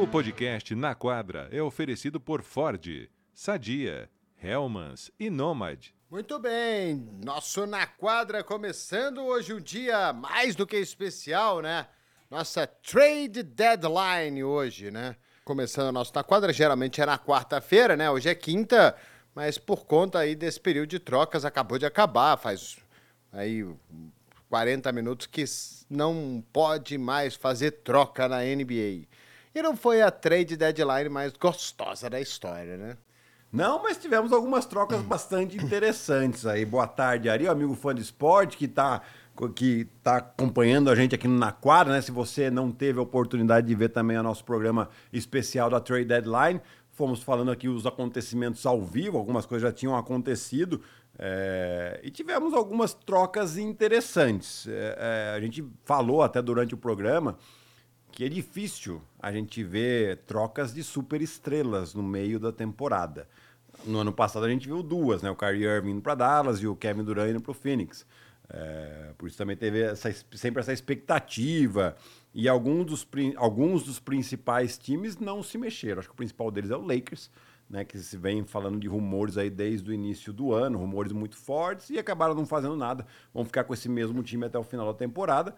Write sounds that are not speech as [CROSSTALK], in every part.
O podcast Na Quadra é oferecido por Ford, Sadia, Helmans e Nomad. Muito bem, nosso Na Quadra começando hoje um dia mais do que especial, né? Nossa trade deadline hoje, né? Começando o nosso Na Quadra, geralmente é na quarta-feira, né? Hoje é quinta, mas por conta aí desse período de trocas acabou de acabar, faz aí 40 minutos que não pode mais fazer troca na NBA. E não foi a trade deadline mais gostosa da história, né? Não, mas tivemos algumas trocas bastante interessantes aí. Boa tarde, Ari, amigo fã de esporte que está que tá acompanhando a gente aqui na quadra, né? Se você não teve a oportunidade de ver também o nosso programa especial da Trade Deadline, fomos falando aqui os acontecimentos ao vivo, algumas coisas já tinham acontecido. É, e tivemos algumas trocas interessantes. É, a gente falou até durante o programa que é difícil a gente ver trocas de super estrelas no meio da temporada. No ano passado a gente viu duas, né? O Kyrie Irving indo para Dallas e o Kevin Durant indo para o Phoenix. É, por isso também teve essa, sempre essa expectativa. E alguns dos, alguns dos principais times não se mexeram. Acho que o principal deles é o Lakers, né, que se vem falando de rumores aí desde o início do ano, rumores muito fortes, e acabaram não fazendo nada. Vão ficar com esse mesmo time até o final da temporada.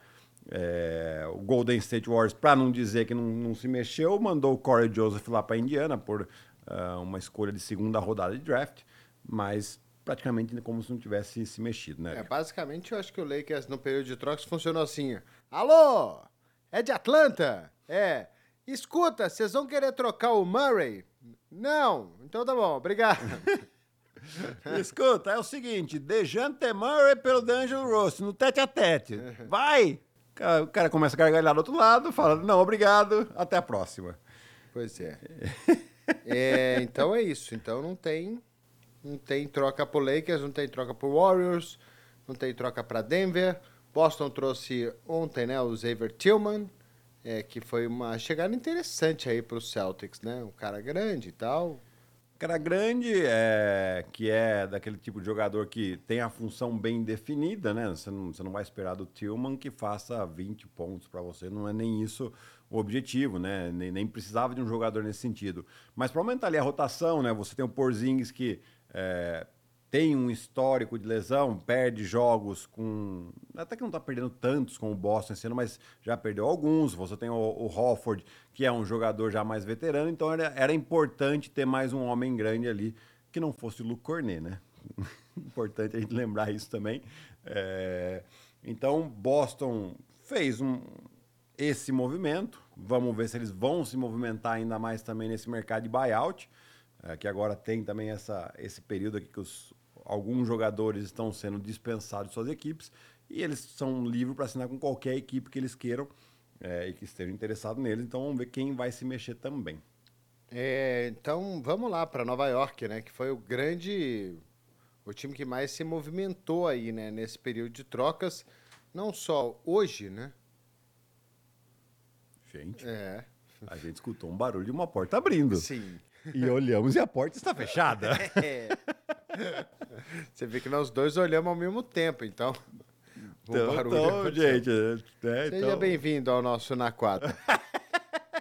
É, o Golden State Warriors, para não dizer que não, não, se mexeu, mandou o Corey Joseph lá para Indiana por uh, uma escolha de segunda rodada de draft, mas praticamente como se não tivesse se mexido, né? É, basicamente eu acho que o Lakers no período de trocas funcionou assim: Alô, é de Atlanta? É. Escuta, vocês vão querer trocar o Murray? Não, então tá bom, obrigado. [LAUGHS] Escuta, é o seguinte: Dejante Murray pelo D'Angelo Rossi, no tete a tete. [LAUGHS] Vai! O cara começa a gargalhar do outro lado, fala: não, obrigado, até a próxima. Pois é. [LAUGHS] é então é isso. Então não tem, não tem troca pro Lakers, não tem troca pro Warriors, não tem troca para Denver. Boston trouxe ontem, né, o Xavier Tillman é, que foi uma chegada interessante aí para os Celtics, né? Um cara grande e tal. Cara grande, é, que é daquele tipo de jogador que tem a função bem definida, né? Você não, você não vai esperar do Tillman que faça 20 pontos para você, não é nem isso o objetivo, né? Nem, nem precisava de um jogador nesse sentido. Mas para aumentar ali a rotação, né? Você tem o Porzingis que é, tem um histórico de lesão, perde jogos com. Até que não está perdendo tantos com o Boston esse ano, mas já perdeu alguns. Você tem o, o Hofford, que é um jogador já mais veterano, então era, era importante ter mais um homem grande ali, que não fosse o Luke Cornet, né? [LAUGHS] importante a gente lembrar isso também. É... Então, Boston fez um, esse movimento. Vamos ver se eles vão se movimentar ainda mais também nesse mercado de buyout. É, que agora tem também essa, esse período aqui que os, alguns jogadores estão sendo dispensados de suas equipes e eles são livres para assinar com qualquer equipe que eles queiram é, e que estejam interessados neles. Então vamos ver quem vai se mexer também. É, então vamos lá para Nova York, né? Que foi o grande, o time que mais se movimentou aí, né? Nesse período de trocas, não só hoje, né? Gente. É. A gente escutou um barulho de uma porta abrindo. Sim. E olhamos e a porta está fechada. [LAUGHS] É. Você vê que nós dois olhamos ao mesmo tempo, então. Então, então gente. É, Seja então... bem-vindo ao nosso Na Quadra. [LAUGHS]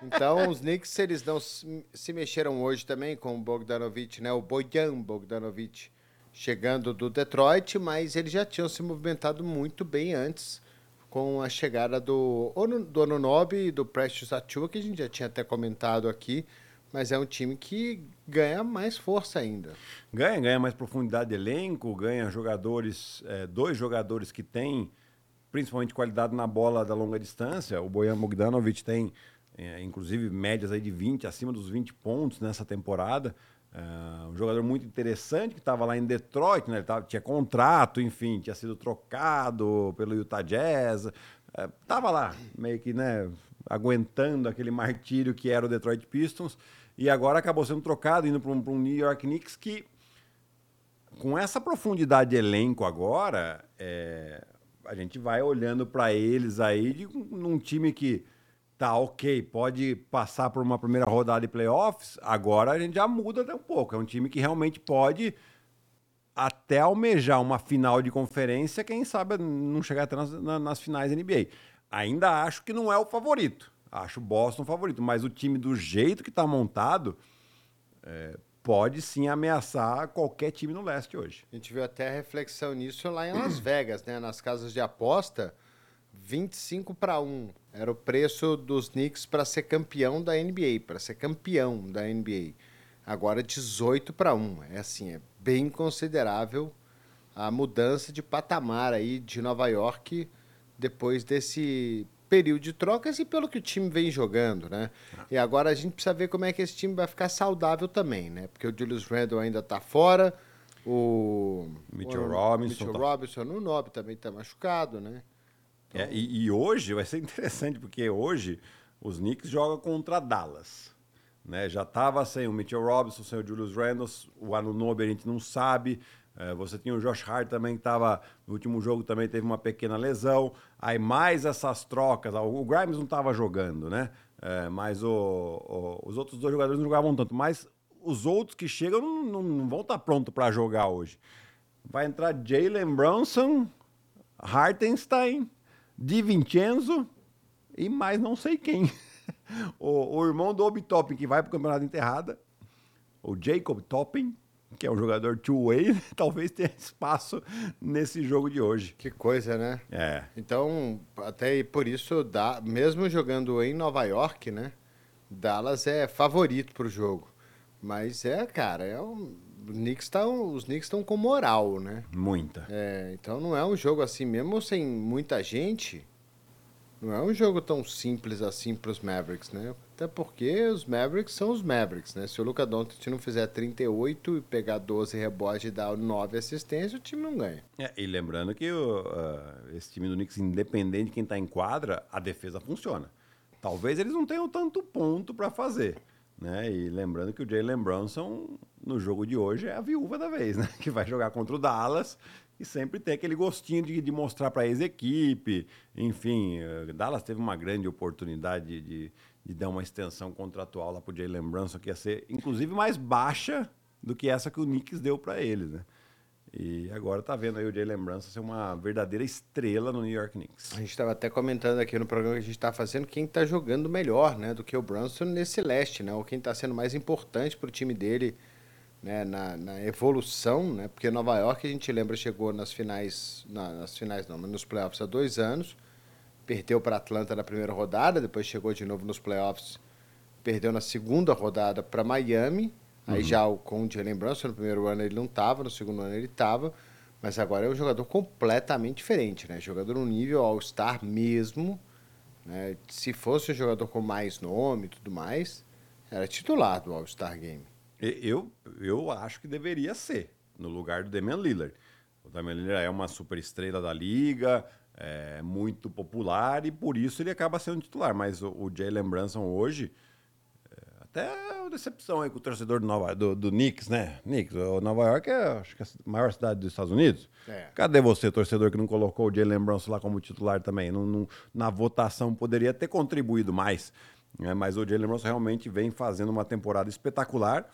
Então, os Knicks, eles não se mexeram hoje também com o Bogdanovich, né? O Bojan Bogdanovich chegando do Detroit, mas eles já tinham se movimentado muito bem antes com a chegada do, do Anunobi e do Precious Atua, que a gente já tinha até comentado aqui mas é um time que ganha mais força ainda. Ganha, ganha mais profundidade de elenco, ganha jogadores, é, dois jogadores que têm principalmente qualidade na bola da longa distância. O Bojan Bogdanovic tem, é, inclusive, médias aí de 20, acima dos 20 pontos nessa temporada. É, um jogador muito interessante que estava lá em Detroit, né? Ele tava, tinha contrato, enfim, tinha sido trocado pelo Utah Jazz. Estava é, lá, meio que, né, aguentando aquele martírio que era o Detroit Pistons e agora acabou sendo trocado, indo para um, um, New York Knicks que, com essa profundidade de elenco agora, é, a gente vai olhando para eles aí de, num time que tá ok, pode passar por uma primeira rodada de playoffs, agora a gente já muda até um pouco. É um time que realmente pode até almejar uma final de conferência, quem sabe não chegar até nas, nas finais da NBA. Ainda acho que não é o favorito. Acho o Boston favorito, mas o time do jeito que está montado é, pode sim ameaçar qualquer time no leste hoje. A gente viu até a reflexão nisso lá em Las Vegas, né? Nas casas de aposta, 25 para 1 era o preço dos Knicks para ser campeão da NBA, para ser campeão da NBA. Agora 18 para 1. É assim, é bem considerável a mudança de patamar aí de Nova York depois desse período de trocas e pelo que o time vem jogando, né? E agora a gente precisa ver como é que esse time vai ficar saudável também, né? Porque o Julius Randle ainda está fora, o Mitchell o, Robinson Mitchell tá- Robinson, o Nob também está machucado, né? É, e, e hoje vai ser [LAUGHS] interessante, porque hoje os Knicks jogam contra Dallas. Né? Já estava sem o Mitchell Robinson, sem o Julius Randle, o Anunobi a gente não sabe. É, você tinha o Josh Hart também, que estava no último jogo também teve uma pequena lesão. Aí mais essas trocas, o Grimes não estava jogando, né? É, mas o- o- os outros dois jogadores não jogavam tanto. Mas os outros que chegam não, não- não vão estar prontos para jogar hoje. Vai entrar Jalen Brunson, Hartenstein, Di Vincenzo e mais não sei quem. [LAUGHS] o, o irmão do Obi Toppin, que vai para o campeonato enterrada, o Jacob Toppin, que é um jogador two-way, [LAUGHS] talvez tenha espaço nesse jogo de hoje. Que coisa, né? É. Então, até por isso, dá, mesmo jogando em Nova York, né? Dallas é favorito pro jogo. Mas é, cara, é um, o Knicks tá, os Knicks estão com moral, né? Muita. É, então não é um jogo assim, mesmo sem muita gente, não é um jogo tão simples assim para os Mavericks, né? Até porque os Mavericks são os Mavericks, né? Se o Luca Doncic não fizer 38 e pegar 12 rebotes e dar 9 assistências, o time não ganha. É, e lembrando que o, ah, esse time do Knicks, independente de quem está em quadra, a defesa funciona. Talvez eles não tenham tanto ponto para fazer. Né? E lembrando que o Jalen Brunson, no jogo de hoje, é a viúva da vez, né? [LAUGHS] Que vai jogar contra o Dallas e sempre tem aquele gostinho de, de mostrar para a ex-equipe. Enfim, eh, Dallas teve uma grande oportunidade de, de dar uma extensão contratual lá para o Jalen Brunson, que ia ser, inclusive, mais baixa do que essa que o Knicks deu para eles, né? E agora tá vendo aí o Jalen Brunson ser uma verdadeira estrela no New York Knicks. A gente estava até comentando aqui no programa que a gente está fazendo quem está jogando melhor, né, do que o Brunson nesse leste, né, ou quem está sendo mais importante para o time dele, né, na, na evolução, né, porque Nova York a gente lembra chegou nas finais, na- nas finais não, mas nos playoffs há dois anos, perdeu para Atlanta na primeira rodada, depois chegou de novo nos playoffs, perdeu na segunda rodada para Miami, aí já o- Jalen Brunson no primeiro ano ele não estava, no segundo ano ele estava, mas agora é um jogador completamente diferente, né? Jogador no nível All-Star mesmo. Né? Se fosse um jogador com mais nome e tudo mais, era titular do All-Star Game. Eu, eu acho que deveria ser, no lugar do Damian Lillard. O Damian Lillard é uma super estrela da liga, é muito popular e por isso ele acaba sendo titular. Mas o, o Jalen Brunson hoje, é, até uma decepção aí com o torcedor do, Nova, do, do Knicks, né? Knicks, o Nova York é acho que a maior cidade dos Estados Unidos. É. Cadê você, torcedor, que não colocou o Jalen Brunson lá como titular também? Não, não- na votação poderia ter contribuído mais. né? Mas o Jalen Brunson realmente vem fazendo uma temporada espetacular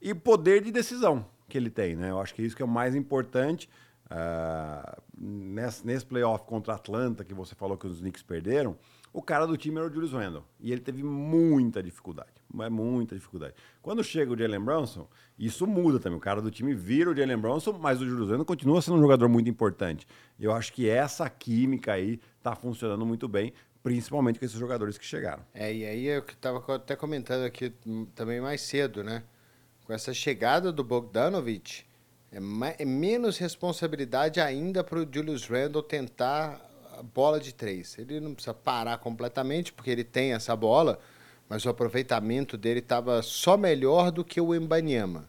e poder de decisão que ele tem, né? Eu acho que isso que é o mais importante. Ah, nesse, nesse playoff contra a Atlanta, que você falou que os Knicks perderam, o cara do time era o Julius Randle. E ele teve muita dificuldade. Muita dificuldade. Quando chega o Jalen Brunson, isso muda também. O cara do time vira o Jalen Brunson, mas o Julius Randle continua sendo um jogador muito importante. Eu acho que essa química aí tá funcionando muito bem, principalmente com esses jogadores que chegaram. É, e aí eu que estava até comentando aqui hum, também mais cedo, né? Com essa chegada do Bogdanovich, é, é menos responsabilidade ainda para o Julius Randle tentar a bola de três. Ele não precisa parar completamente, porque ele tem essa bola, mas o aproveitamento dele estava só melhor do que o Embanyama.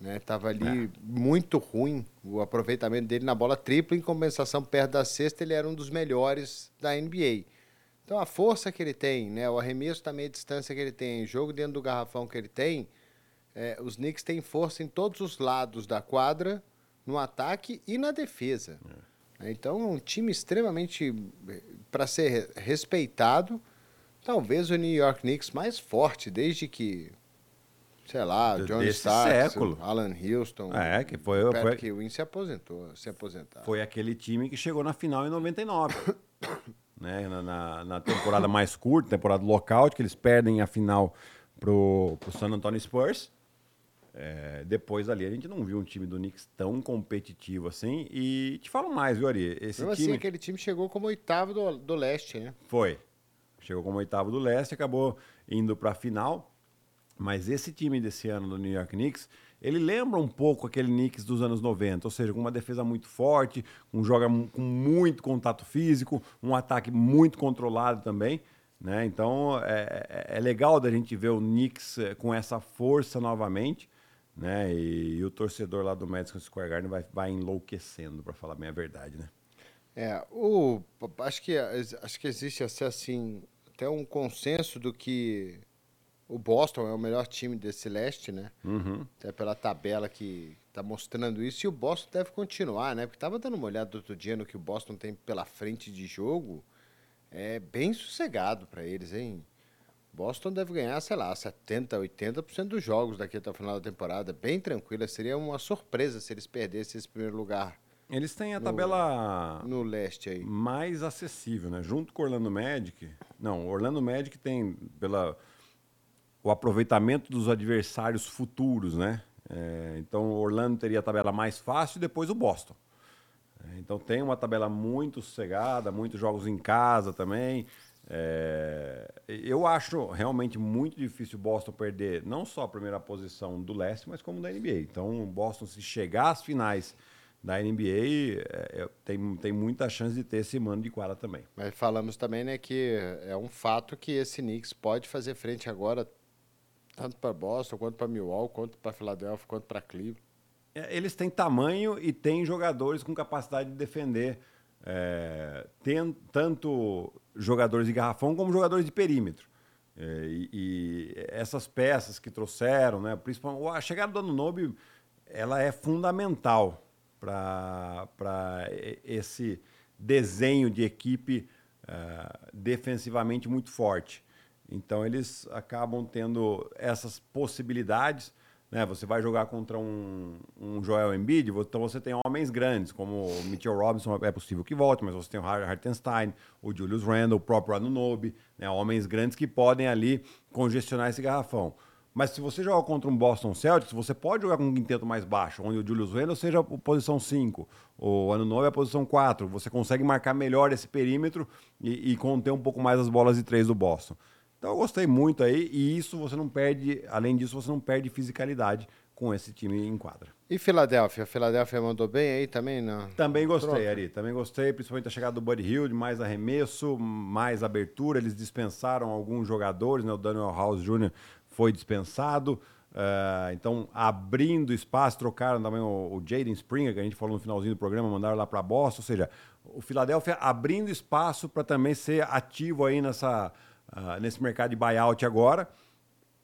Né? Tava ali muito ruim o aproveitamento dele na bola tripla, em compensação perto da cesta ele era um dos melhores da NBA. Então a força que ele tem, né, o arremesso também a distância que ele tem, o jogo dentro do garrafão que ele tem, é, os Knicks têm força em todos os lados da quadra, no ataque e na defesa. Então é um time extremamente para ser re- respeitado, talvez o New York Knicks mais forte desde que sei lá, John Starks, século. Alan Houston, É, que foi, Patrick foi, Ewing se aposentou, se aposentar. foi aquele time que chegou na final em 99. [COUGHS] né, na, na, na temporada mais curta, temporada lockout, que eles perdem a final pro, pro San Antonio Spurs. É, depois ali a gente não viu um time do Knicks tão competitivo assim. E te falo mais, viu, Ari? Esse Mesmo time assim, aquele time chegou como oitavo do, do leste, né? foi. Chegou como oitavo do leste, acabou indo para a final. Mas esse time desse ano do New York Knicks, ele lembra um pouco aquele Knicks dos anos 90, ou seja, com uma defesa muito forte, um joga com muito contato físico, um ataque muito controlado também. Né? Então é, é- é legal da gente ver o Knicks eh, com essa força novamente. Né? E, o torcedor lá do Madison Square Garden vai, vai enlouquecendo, para falar bem a verdade. Né? É, o, acho, que, acho que existe assim, assim, até um consenso do que o Boston é o melhor time desse leste, né? Uhum. Até pela tabela que está mostrando isso. E o Boston deve continuar, né? Porque estava dando uma olhada outro dia no que o Boston tem pela frente de jogo. É bem sossegado para eles, hein? Boston deve ganhar, sei lá, 70%, 80% dos jogos daqui até o final da temporada. Bem tranquila. Seria uma surpresa se eles perdessem esse primeiro lugar Eles têm a No- tabela no leste aí. mais acessível, né? Junto com o Orlando Magic. Não, o Orlando Magic tem pela o aproveitamento dos adversários futuros, né? É, então o Orlando teria a tabela mais fácil e depois o Boston. É, então tem uma tabela muito sossegada, muitos jogos em casa também. É, eu acho realmente muito difícil o Boston perder não só a primeira posição do leste, mas como da NBA. Então o Boston, se chegar às finais da NBA, é, é, tem, tem muita chance de ter esse mano de quadra também. Mas falamos também, né, que é um fato que esse Knicks pode fazer frente agora tanto para Boston, quanto para Milwaukee, quanto para Philadelphia, quanto para Cleveland. É, Eles têm tamanho e têm jogadores com capacidade de defender. É, tem tanto jogadores de garrafão como jogadores de perímetro. É, e, e essas peças que trouxeram, né, principalmente a chegada do Anunobi, ela é fundamental para esse desenho de equipe ah, defensivamente muito forte. Então eles acabam tendo essas possibilidades. Né? Você vai jogar contra um, um Joel Embiid, então você tem homens grandes, como o Mitchell Robinson, é possível que volte, mas você tem o Har- Hartenstein, o Julius Randle, o próprio Anunobi, né? homens grandes que podem ali congestionar esse garrafão. Mas se você jogar contra um Boston Celtics, você pode jogar com um quinteto mais baixo, onde o Julius Randle seja a posição 5, o Anunobi é a posição 4. Você consegue marcar melhor esse perímetro e, e conter um pouco mais as bolas de três do Boston. Então eu gostei muito aí, e isso você não perde, além disso, você não perde fisicalidade com esse time em quadra. E Filadélfia? Filadélfia mandou bem aí também? Não? Também gostei, Troca. Ari. Também gostei, principalmente a chegada do Buddy Hield, mais arremesso, mais abertura. Eles dispensaram alguns jogadores, né? O Daniel House Jr. foi dispensado. Ah, então, abrindo espaço, trocaram também o, o Jaden Springer, que a gente falou no finalzinho do programa, mandaram lá para Boston. Ou seja, o Philadelphia abrindo espaço para também ser ativo aí nessa, ah, nesse mercado de buyout agora.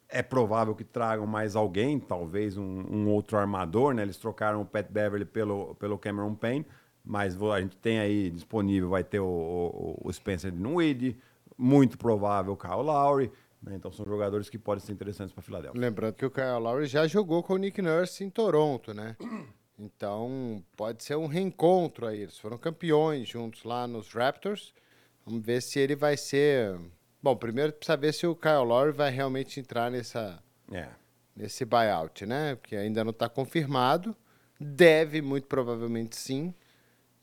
É provável que tragam mais alguém, talvez um, um outro armador, né? Eles trocaram o Pat Beverly pelo, pelo Cameron Payne, mas a gente tem aí disponível, vai ter o, o, o Spencer Dinwiddie, muito provável o Kyle Lowry, né? Então são jogadores que podem ser interessantes para Filadélfia. Lembrando que o Kyle Lowry já jogou com o Nick Nurse em Toronto, né? [CLEARS THROAT] Então pode ser um reencontro aí. Eles foram campeões juntos lá nos Raptors. Vamos ver se ele vai ser. Bom, primeiro precisa ver se o Kyle Lowry vai realmente entrar nessa, É. nesse buyout, né? Porque ainda não está confirmado. Deve, muito provavelmente sim.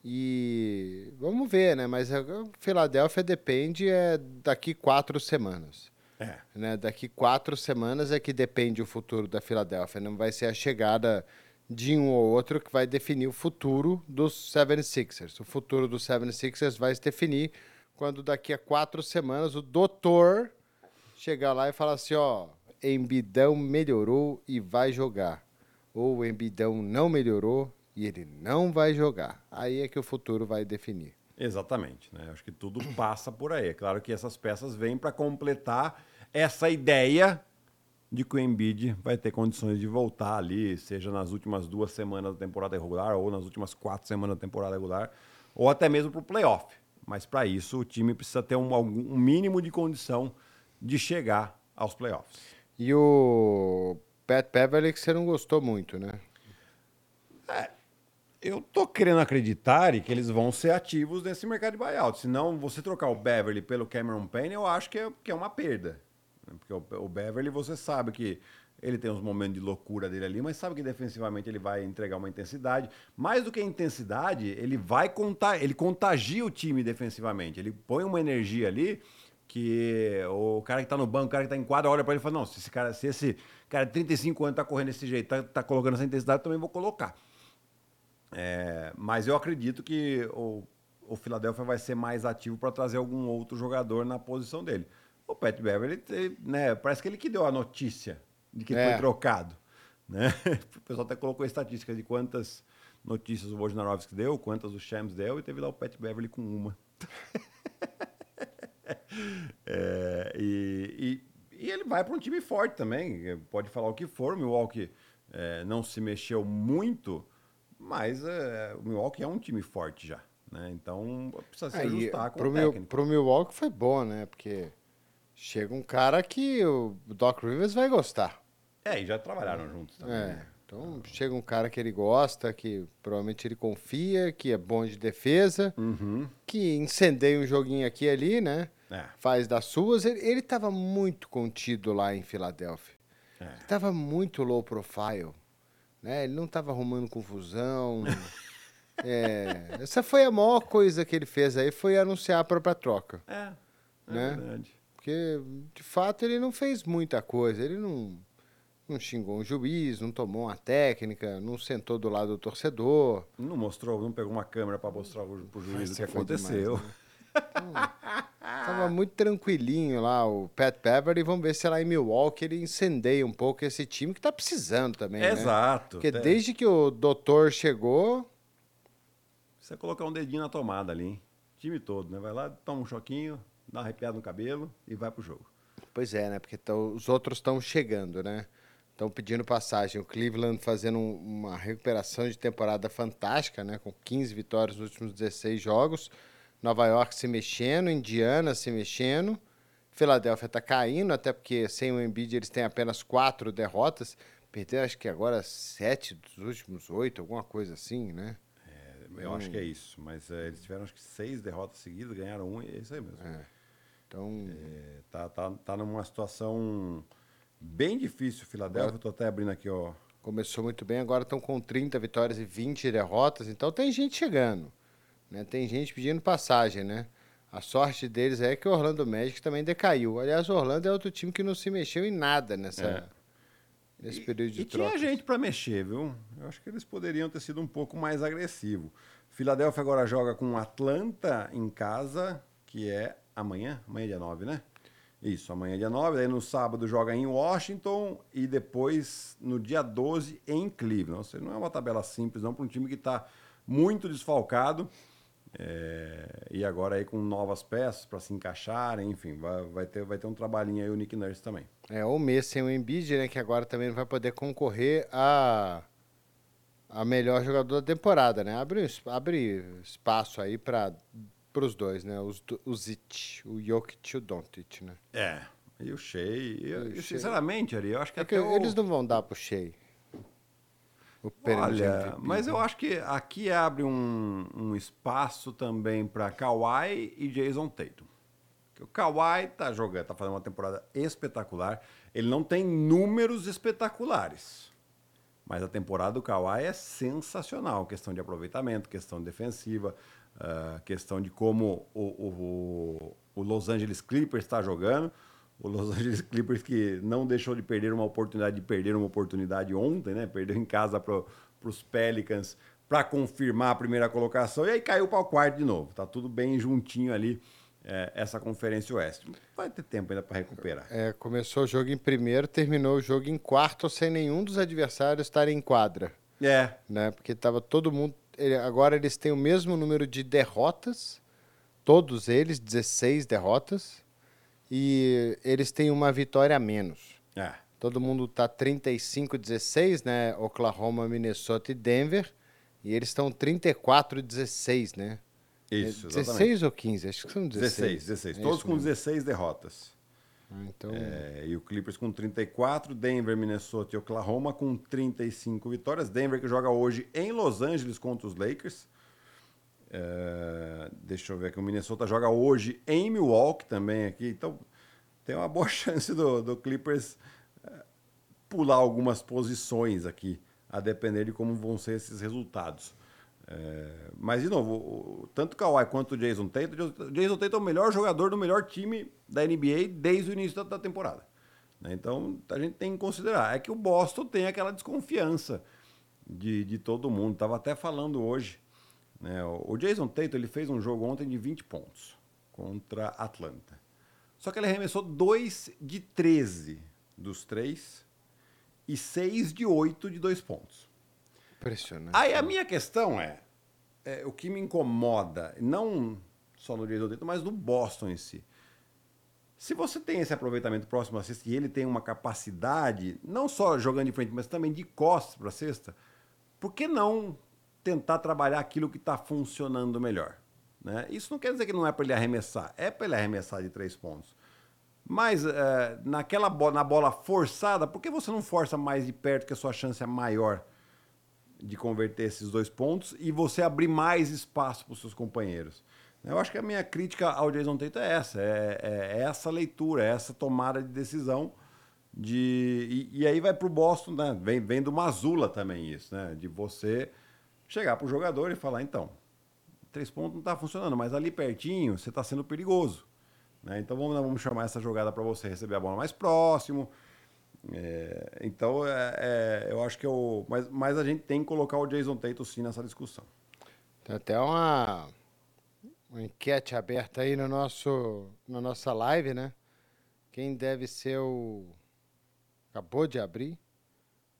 E vamos ver, né? Mas a Filadélfia depende é, daqui quatro semanas. É. Né? Daqui quatro semanas é que depende o futuro da Filadélfia. Não vai ser a chegada de um ou outro que vai definir o futuro dos 76ers. O futuro dos 76ers vai se definir quando daqui a quatro semanas o doutor chegar lá e falar assim, ó, Embidão melhorou e vai jogar. Ou o Embidão não melhorou e ele não vai jogar. Aí é que o futuro vai definir. Exatamente, né? Acho que tudo passa por aí. É claro que essas peças vêm para completar essa ideia de que o Embiid vai ter condições de voltar ali, seja nas últimas duas semanas da temporada regular ou nas últimas quatro semanas da temporada regular, ou até mesmo para o playoff. Mas para isso o time precisa ter um, um mínimo de condição de chegar aos playoffs. E o Pat Beverly que você não gostou muito, né? Eu tô querendo acreditar e que eles vão ser ativos nesse mercado de buyout. Senão, você trocar o Beverly pelo Cameron Payne, eu acho que é, que é uma perda. Porque o, o Beverly, você sabe que ele tem uns momentos de loucura dele ali, mas sabe que defensivamente ele vai entregar uma intensidade. Mais do que intensidade, ele vai contar, ele contagia o time defensivamente. Ele põe uma energia ali que o cara que tá no banco, o cara que tá em quadra, olha para ele e fala: Não, se esse cara, se esse cara de 35 anos tá correndo desse jeito, tá, tá colocando essa intensidade, também vou colocar. É, mas eu acredito que o, o Philadelphia vai ser mais ativo para trazer algum outro jogador na posição dele. O Pat Beverly, né, parece que ele que deu a notícia de que é. foi trocado. Né? [LAUGHS] O pessoal até colocou estatísticas de quantas notícias o Wojnarowski deu, quantas o Shams deu, e teve lá o Pat Beverly com uma. [LAUGHS] é, e, e, e, ele vai para um time forte também. Pode falar o que for. O Milwaukee é, não se mexeu muito, mas é, o Milwaukee é um time forte já. Né? Então precisa se ajustar com o técnico. Para o Milwaukee foi bom, né? Porque chega um cara que o Doc Rivers vai gostar. É, e já trabalharam juntos também. É. Né? Então chega um cara que ele gosta, que provavelmente ele confia, que é bom de defesa, uhum. que incendeia um joguinho aqui e ali, né? É. Faz das suas. Ele estava muito contido lá em Filadélfia. É. Ele estava muito low profile. Né? Ele não estava arrumando confusão. [LAUGHS] é, essa foi a maior coisa que ele fez aí, foi anunciar a própria troca. É, é né? verdade. Porque, de fato, ele não fez muita coisa. Ele não não xingou um juiz, não tomou uma técnica, não sentou do lado do torcedor. Não mostrou, não pegou uma câmera para mostrar pro juiz o que aconteceu. Demais, né? tava muito tranquilinho lá o Pat Beverly. Vamos ver se lá em Milwaukee ele incendeia um pouco esse time que tá precisando também. Né? Exato. Porque é. desde que o doutor chegou. Você colocar um dedinho na tomada ali, hein? Time todo, né? Vai lá, toma um choquinho, dá uma arrepiada no cabelo e vai pro jogo. Pois é, né? Porque tão, os outros estão chegando, né? Estão pedindo passagem. O Cleveland fazendo uma recuperação de temporada fantástica, né? Com 15 vitórias nos últimos 16 jogos. Nova York se mexendo, Indiana se mexendo. Filadélfia está caindo, até porque sem o Embiid eles têm apenas quatro derrotas. Perderam, acho que agora sete dos últimos oito, alguma coisa assim, né? É, eu acho que é isso. Mas é, eles tiveram acho que seis derrotas seguidas, ganharam um e é isso aí mesmo. É. Então. É, tá, tá, tá numa situação Bem difícil, Filadélfia. Estou até abrindo aqui, ó. Começou muito bem, agora estão com 30 vitórias e 20 derrotas, então tem gente chegando. Né? Tem gente pedindo passagem, né? A sorte deles é que o Orlando Magic também decaiu. Aliás, o Orlando é outro time que não se mexeu em nada nessa, é. nesse período de e trocas. tinha gente para mexer, viu? Eu acho que eles poderiam ter sido um pouco mais agressivos. Filadélfia agora joga com Atlanta em casa, que é amanhã, amanhã é dia 9, né? Isso, amanhã é dia 9, aí no sábado joga em Washington e depois no dia 12 em Cleveland. Ou seja, não é uma tabela simples, não, para um time que está muito desfalcado. É, e agora aí com novas peças para se encaixarem, enfim, vai, vai, ter, vai ter um trabalhinho aí o Nick Nurse também. É, o mês sem o Embiid, né, que agora também vai poder concorrer a, a melhor jogador da temporada, né? Abre, abre espaço aí para para os dois, né? Os, os It, o Jokic e o Doncic, né? É. E o Shea. Eu, sinceramente, Ari, eu acho que, é que eles não vão dar pro Shea. O Olha, mas eu acho que aqui abre um, um espaço também para Kawhi e Jason Tatum. o Kawhi tá jogando, tá fazendo uma temporada espetacular. Ele não tem números espetaculares. Mas a temporada do Kawhi é sensacional. Questão de aproveitamento, questão defensiva a questão de como o, o, o Los Angeles Clippers está jogando. O Los [LAUGHS] Angeles Clippers que não deixou de perder uma oportunidade de perder uma oportunidade ontem, né? Perdeu em casa para os Pelicans para confirmar a primeira colocação e aí caiu para o quarto de novo. Tá tudo bem juntinho ali é, essa Conferência Oeste. Vai ter tempo ainda para recuperar. É, começou o jogo em primeiro, terminou o jogo em quarto sem nenhum dos adversários estar em quadra. É. Né? Porque tava todo mundo agora eles têm o mesmo número de derrotas, todos eles, 16 derrotas, e eles têm uma vitória a menos. É. Todo mundo tá 35-16, né? Oklahoma, Minnesota e Denver. E eles estão 34-16, né? Isso, 16 exatamente. ou 15? Acho que são 16. 16, 16. É Todos com 16 derrotas. Ah, Então, É, e o Clippers com 34, Denver, Minnesota e Oklahoma com 35 vitórias. Denver que joga hoje em Los Angeles contra os Lakers. É, deixa eu ver aqui, o Minnesota joga hoje em Milwaukee também aqui. Então tem uma boa [LAUGHS] chance do, do Clippers é, pular algumas posições aqui, a depender de como vão ser esses resultados. É, mas, de novo, o- tanto o Kawhi quanto o Jason Tatum, o Jason Tatum é o melhor jogador do melhor time da NBA desde o início da, da temporada. né? Então, a gente tem que considerar. É que o Boston tem aquela desconfiança de, de todo mundo. Estava até falando hoje. né? O Jason Tatum ele fez um jogo ontem de 20 pontos contra Atlanta. Só que ele arremessou 2 de 13 dos três e 6 de 8 de 2 pontos. Impressionante. Aí a minha questão é, é, o que me incomoda, não só no Jason Tatum, mas no Boston em si. Se você tem esse aproveitamento próximo à cesta e ele tem uma capacidade, não só jogando de frente, mas também de costas para a cesta, por que não tentar trabalhar aquilo que está funcionando melhor? Né? Isso não quer dizer que não é para ele arremessar, é para ele arremessar de três pontos. Mas é, naquela bola, na bola forçada, por que você não força mais de perto que a sua chance é maior de converter esses dois pontos e você abrir mais espaço para os seus companheiros? Eu acho que a minha crítica ao Jason Tatum é essa, é, é- é essa leitura, é essa tomada de decisão de e, e aí vai para o Boston, né? Vem, vem do Mazula também isso, né? De você chegar para o jogador e falar, então, três pontos não está funcionando, mas ali pertinho você está sendo perigoso. né? Então vamos, vamos chamar essa jogada para você receber a bola mais próximo. É, então é, é, eu acho que eu. Mas, mas a gente tem que colocar o Jason Tatum sim nessa discussão. Tem até uma, uma enquete aberta aí no nosso, na nossa live, né? Quem deve ser o. Acabou de abrir.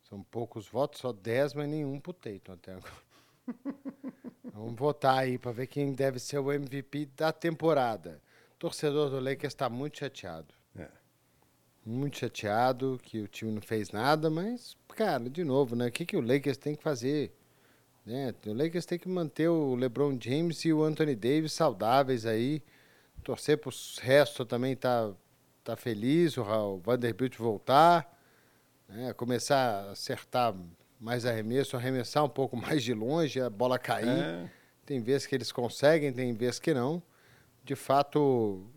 São poucos votos, só 10, mas nenhum pro Tatum até agora. [LAUGHS] Vamos votar aí para ver quem deve ser o MVP da temporada. O torcedor do Lakers está muito chateado. É. Muito chateado que o time não fez nada, mas, cara, de novo, né? O que, que o Lakers tem que fazer? né? O Lakers tem que manter o LeBron James e o Anthony Davis saudáveis aí. Torcer para o resto também tá, tá feliz, o o Vanderbilt voltar, né? começar a acertar mais arremesso, arremessar um pouco [LAUGHS] mais de longe, a bola cair. É. Tem vezes que eles conseguem, tem vezes que não. De fato,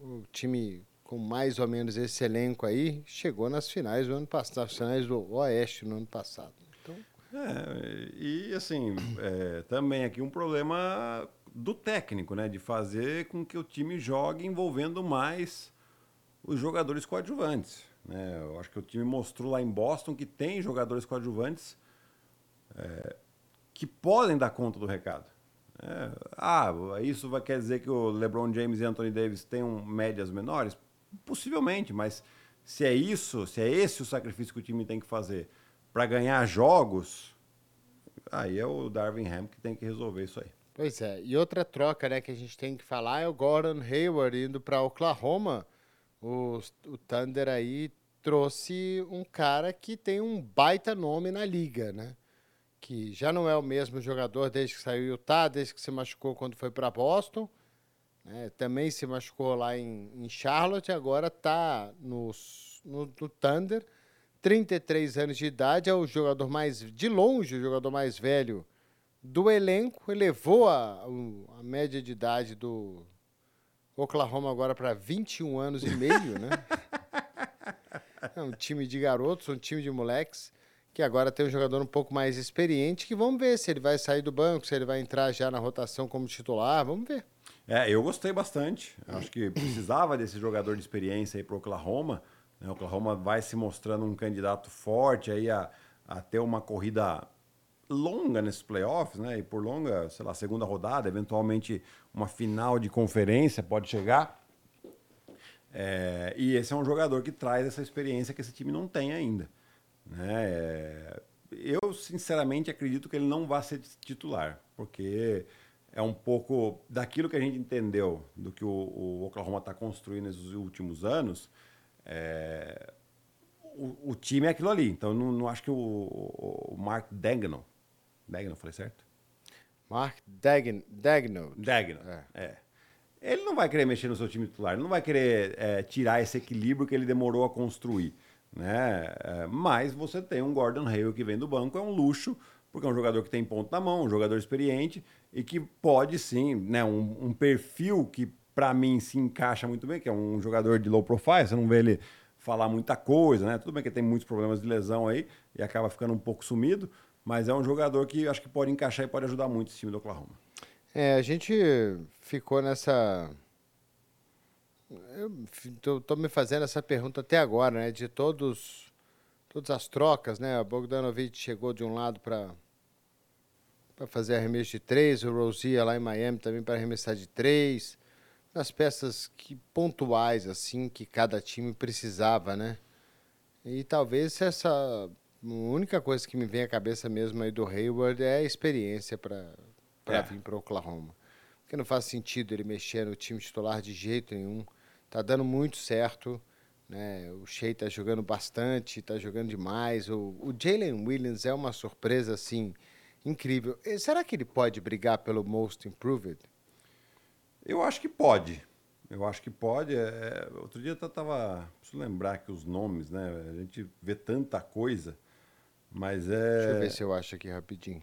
o time com mais ou menos esse elenco aí chegou nas finais do ano passado, nas finais do Oeste no ano passado. Então, É, e assim, é, também aqui um problema do técnico, né? De fazer com que o time jogue envolvendo mais os jogadores coadjuvantes. Né? Eu acho que o time mostrou lá em Boston que tem jogadores coadjuvantes é, que podem dar conta do recado. É, ah, isso vai quer dizer que o LeBron James e Anthony Davis tenham médias menores? Possivelmente, mas se é isso, se é esse o sacrifício que o time tem que fazer para ganhar jogos, aí é o Darvin Ham que tem que resolver isso aí. Pois é, e outra troca né, que a gente tem que falar é o Gordon Hayward indo para Oklahoma. O, o Thunder aí trouxe um cara que tem um baita nome na liga, né? Que já não é o mesmo jogador desde que saiu do Utah, desde que se machucou quando foi para Boston. Né? Também se machucou lá em, em Charlotte, agora está no, no, no Thunder. 33 anos de idade, é o jogador mais, de longe, o jogador mais velho do elenco, elevou a, a média de idade do Oklahoma agora para 21 anos e meio, né? [LAUGHS] É um time de garotos, um time de moleques, que agora tem um jogador um pouco mais experiente, que vamos ver se ele vai sair do banco, se ele vai entrar já na rotação como titular, vamos ver. É, eu gostei bastante. Acho que [CLEARS THROAT] precisava desse jogador de experiência aí para Oklahoma. né? O Oklahoma vai se mostrando um candidato forte aí a, a ter uma corrida longa nesses playoffs, né? E por longa, sei lá, segunda rodada, eventualmente uma final de conferência pode chegar. É, e esse é um jogador que traz essa experiência que esse time não tem ainda. Né? É, eu, sinceramente, acredito que ele não vai ser titular, porque é um pouco daquilo que a gente entendeu do que o, o Oklahoma está construindo nesses últimos anos. é, o, o time é aquilo ali. Então, não, não acho que o, o Mark Dagno. Dagno, falei certo? Mark Dagn, Dagno. Dagno. É. É. ele não vai querer mexer no seu time titular, ele não vai querer é, tirar esse equilíbrio que ele demorou a construir. Né? É, mas você tem um Gordon Hayward que vem do banco, é um luxo, porque é um jogador que tem ponto na mão, um jogador experiente e que pode sim, né, um, um perfil que para mim se encaixa muito bem, que é um jogador de low profile, você não vê ele falar muita coisa, né? Tudo bem que tem muitos problemas de lesão aí e acaba ficando um pouco sumido, mas é um jogador que acho que pode encaixar e pode ajudar muito esse time do Oklahoma. É, a gente ficou nessa. Eu tô, tô me fazendo essa pergunta até agora, né? De todos, todas as trocas, né? Bogdanovich chegou de um lado para para fazer arremesso de três, o Rosia lá em Miami também para arremessar de três, nas peças que pontuais assim que cada time precisava, né? E talvez essa a única coisa que me vem à cabeça mesmo aí do Hayward é a experiência para para é. vir para Oklahoma. Porque não faz sentido ele mexer no time titular de jeito nenhum. Tá dando muito certo. Né? O Shea tá jogando bastante, tá jogando demais. O, o Jalen Williams é uma surpresa assim incrível. E será que ele pode brigar pelo Most Improved? Eu acho que pode. Eu acho que pode. É... Outro dia eu tava. Preciso lembrar que os nomes, né? A gente vê tanta coisa, mas é. Deixa eu ver se eu acho aqui rapidinho.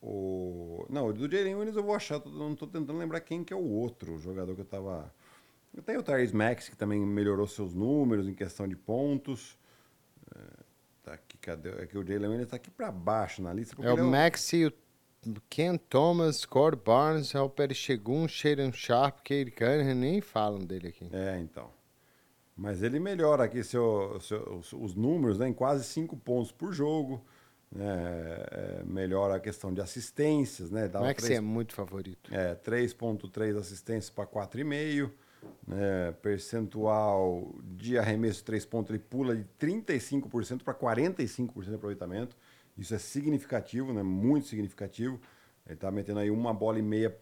O... Não, do Jalen Williams eu vou achar, não estou tentando lembrar quem que é o outro jogador que eu estava. Tem o Tyrese Max, que também melhorou seus números em questão de pontos. É, tá aqui, cadê? É que o Jalen Williams está aqui para baixo na lista. É o, é o Max e o Ken Thomas, Cord Barnes, Alper Chegun, Shaden Sharp, Cade Cunningham, nem falam dele aqui. É, então. Mas ele melhora aqui seu, seu, os números né, em quase 5 pontos por jogo né, é, melhora a questão de assistências. Né, é que 3, você é muito favorito? É, 3,3 assistências para 4,5. Né, percentual de arremesso de 3 pontos, ele pula de 35% para 45% de aproveitamento. Isso é significativo, né, muito significativo. Ele está metendo aí uma bola e meia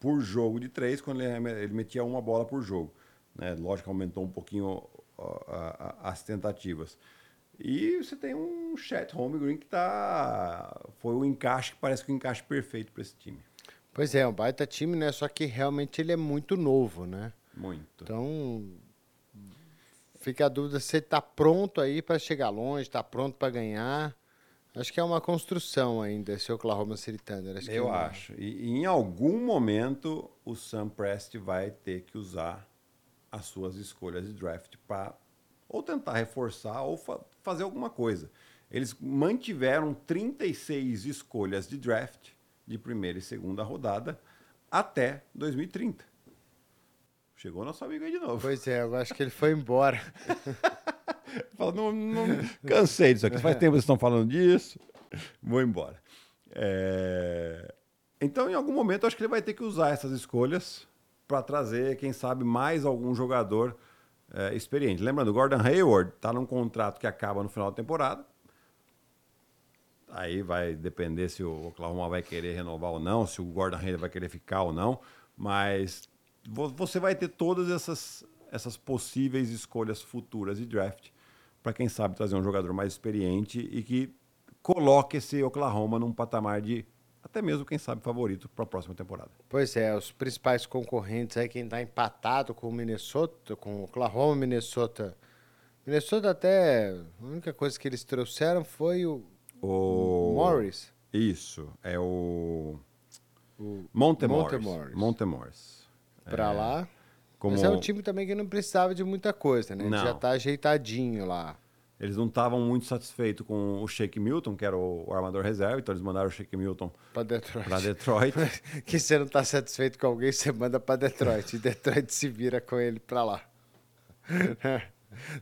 por jogo de três, quando ele, ele metia uma bola por jogo. Né? Lógico que aumentou um pouquinho as tentativas. E você tem um Chet Holmgren que tá. Foi o encaixe que parece que o encaixe perfeito para esse time. Pois é, um baita time, né? Só que realmente ele é muito novo, né? Muito. Então, fica a dúvida se ele está pronto aí para chegar longe, está pronto para ganhar. Acho que é uma construção ainda esse Oklahoma City Thunder. Acho Eu acho. E, e, em algum momento o Sam Prest vai ter que usar as suas escolhas de draft para ou tentar reforçar ou fa fazer alguma coisa. Eles mantiveram 36 escolhas de draft de primeira e segunda rodada até 2030. Chegou nosso amigo aí de novo. Pois é, eu acho que ele foi embora. [LAUGHS] Fala, não, não, cansei disso aqui. Faz tempo que vocês estão falando disso. Vou embora. É... Então, em algum momento, acho que ele vai ter que usar essas escolhas para trazer, quem sabe, mais algum jogador é, experiente. Lembrando, Gordon Hayward está num contrato que acaba no final da temporada. Aí vai depender se o Oklahoma vai querer renovar ou não, se o Gordon Hayward vai querer ficar ou não. Mas você vai ter todas essas, essas possíveis escolhas futuras de draft para quem sabe trazer um jogador mais experiente e que coloque esse Oklahoma num patamar de até mesmo, quem sabe, favorito para a próxima temporada. Pois é, os principais concorrentes aí, quem está empatado com o Minnesota, com o Oklahoma, Minnesota. Minnesota até, a única coisa que eles trouxeram foi o, o... Morris. Isso, é o, o. Montemorris. Montemorris. Para é... lá. Como... Mas é um time também que não precisava de muita coisa, né? Ele já está ajeitadinho lá. Eles não estavam muito satisfeitos com o Shake Milton, que era o, o armador reserva, então eles mandaram o Shake Milton para Detroit. Pra Detroit. [LAUGHS] que você não está satisfeito com alguém, você manda para Detroit. e Detroit se vira com ele para lá. [LAUGHS]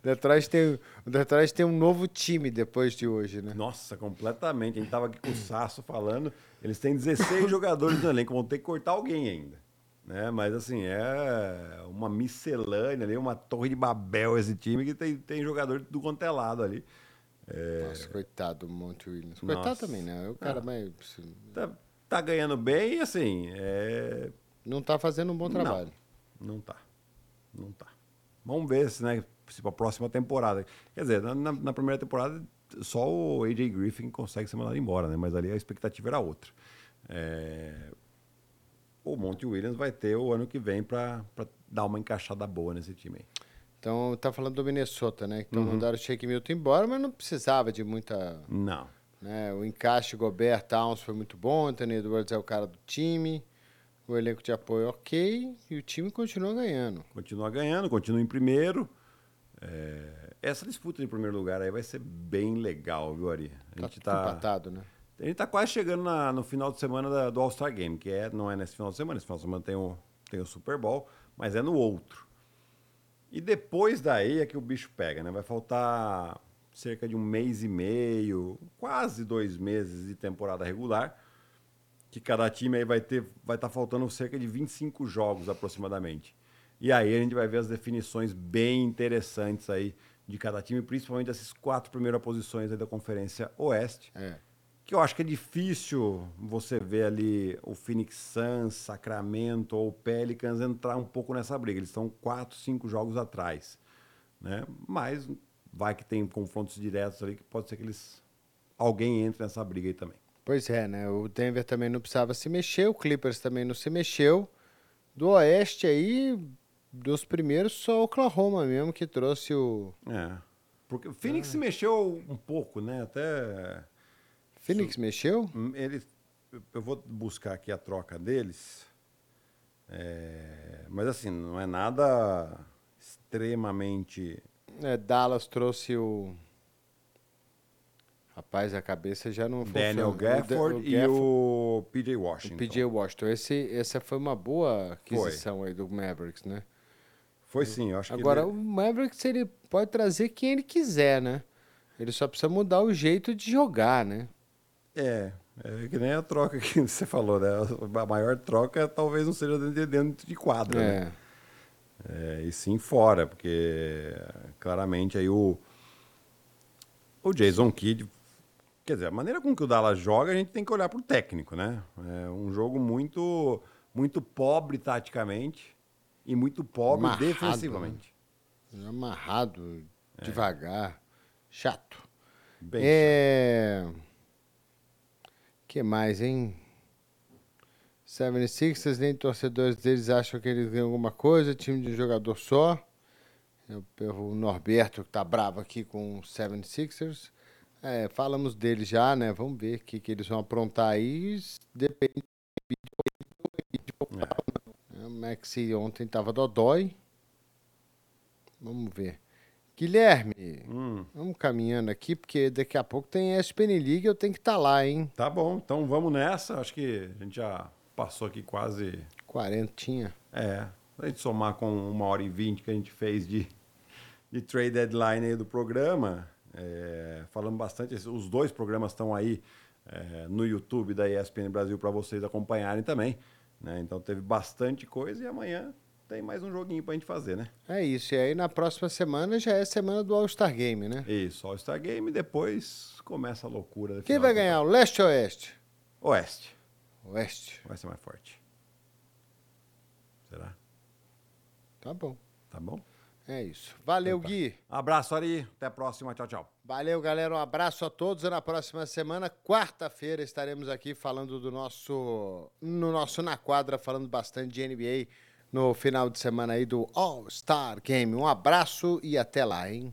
Detroit tem, o Detroit tem um novo time depois de hoje, né? Nossa, completamente. A gente estava aqui com o Sasso falando. Eles têm 16 [LAUGHS] jogadores no elenco, vão ter que cortar alguém ainda. Né? Mas assim, é uma miscelânea ali, uma torre de Babel esse time que tem, tem jogador do quanto é lado ali. É... Nossa, coitado do Monte Williams. Coitado Nossa. também, né? O cara ah, mais. Tá, tá, ganhando bem e assim. É... Não tá fazendo um bom trabalho. Não, não tá. Não tá. Vamos ver se, né, se pra próxima temporada. Quer dizer, na, na primeira temporada, só o AJ Griffin consegue ser mandado embora, né? Mas ali a expectativa era outra. É... o Monte Williams vai ter o ano que vem para dar uma encaixada boa nesse time aí. Então, tá falando do Minnesota, né? Então, Uhum. mandaram o Shake Milton embora, mas não precisava de muita... Não. né? O encaixe Gobert Towns foi muito bom, Anthony Edwards é o cara do time, o elenco de apoio é ok, e o time continua ganhando. Continua ganhando, continua em primeiro. É, essa disputa de primeiro lugar aí vai ser bem legal, viu, Ari? A Tá gente tudo tá, empatado, né? a gente tá quase chegando na- no final de semana da- do All-Star Game, que é, não é nesse final de semana, esse final de semana tem o, tem o Super Bowl, mas é no outro. E depois daí é que o bicho pega, né? Vai faltar cerca de um mês e meio, quase dois meses de temporada regular, que cada time aí vai ter, vai estar faltando cerca de 25 jogos aproximadamente. E aí a gente vai ver as definições bem interessantes aí de cada time, principalmente dessas quatro primeiras posições aí da Conferência Oeste É. que eu acho que é difícil você ver ali o Phoenix Suns, Sacramento ou Pelicans entrar um pouco nessa briga. Eles estão quatro, cinco jogos atrás, né? Mas vai que tem confrontos diretos ali que pode ser que eles alguém entre nessa briga aí também. Pois é, né? O Denver também não precisava se mexer, o Clippers também não se mexeu. Do Oeste aí, dos primeiros, só o Oklahoma mesmo que trouxe o... É. Porque o Phoenix se mexeu um pouco, né? Até Phoenix mexeu? Hum, Eles, eu vou buscar aqui a troca deles. É, mas assim, não é nada extremamente. É, Dallas trouxe o... Rapaz, a cabeça já não foi... Daniel Gafford e o PJ Washington. O PJ Washington. Esse, essa foi uma boa aquisição aí do Mavericks, né? Foi sim, eu acho Agora, que. o Mavericks ele pode trazer quem ele quiser, né? Ele só precisa mudar o jeito de jogar, né? Ele, é, é que nem a troca que [LAUGHS] você falou, né? A maior troca talvez não seja dentro de, quadra, né? É. É, e sim fora, porque claramente aí o, o Jason Kidd, quer dizer, a maneira com que o Dallas joga, a gente tem que olhar para o técnico, né? É um jogo muito, muito pobre taticamente e muito pobre Amarrado, defensivamente. Amarrado, devagar, chato. Bem é. que mais, hein? 76ers, nem torcedores deles acham que eles ganham alguma coisa, time de um jogador só. É o- Norberto que tá bravo aqui com o 76ers. É, falamos deles já, né? Vamos ver o que, que eles vão aprontar aí. Depende. É, O Maxi ontem tava dodói. Vamos ver. Guilherme, Hum, vamos caminhando aqui, porque daqui a pouco tem ESPN League eu tenho que estar lá, hein? tá bom, então vamos nessa. Acho que a gente já passou aqui quase Quarentinha. É, se a gente somar com uma hora e vinte que a gente fez de, de trade deadline aí do programa, é, falando bastante, os dois programas estão aí é, no YouTube da ESPN Brasil para vocês acompanharem também. Né? Então teve bastante coisa e amanhã tem mais um joguinho para a gente fazer, né? É isso. E aí na próxima semana já é semana do All-Star Game, né? Isso, All-Star Game, depois começa a loucura. Quem vai ganhar, o Leste ou Oeste? Oeste, Oeste. vai ser mais forte. Será? Tá bom. Tá bom? É isso. Valeu, Gui. Abraço, Ari. Até a próxima. Tchau, tchau. Valeu, galera. Um abraço a todos. Na próxima semana, quarta-feira, estaremos aqui falando do nosso. No nosso Na Quadra, falando bastante de NBA no final de semana aí do All-Star Game. Um abraço e até lá, hein?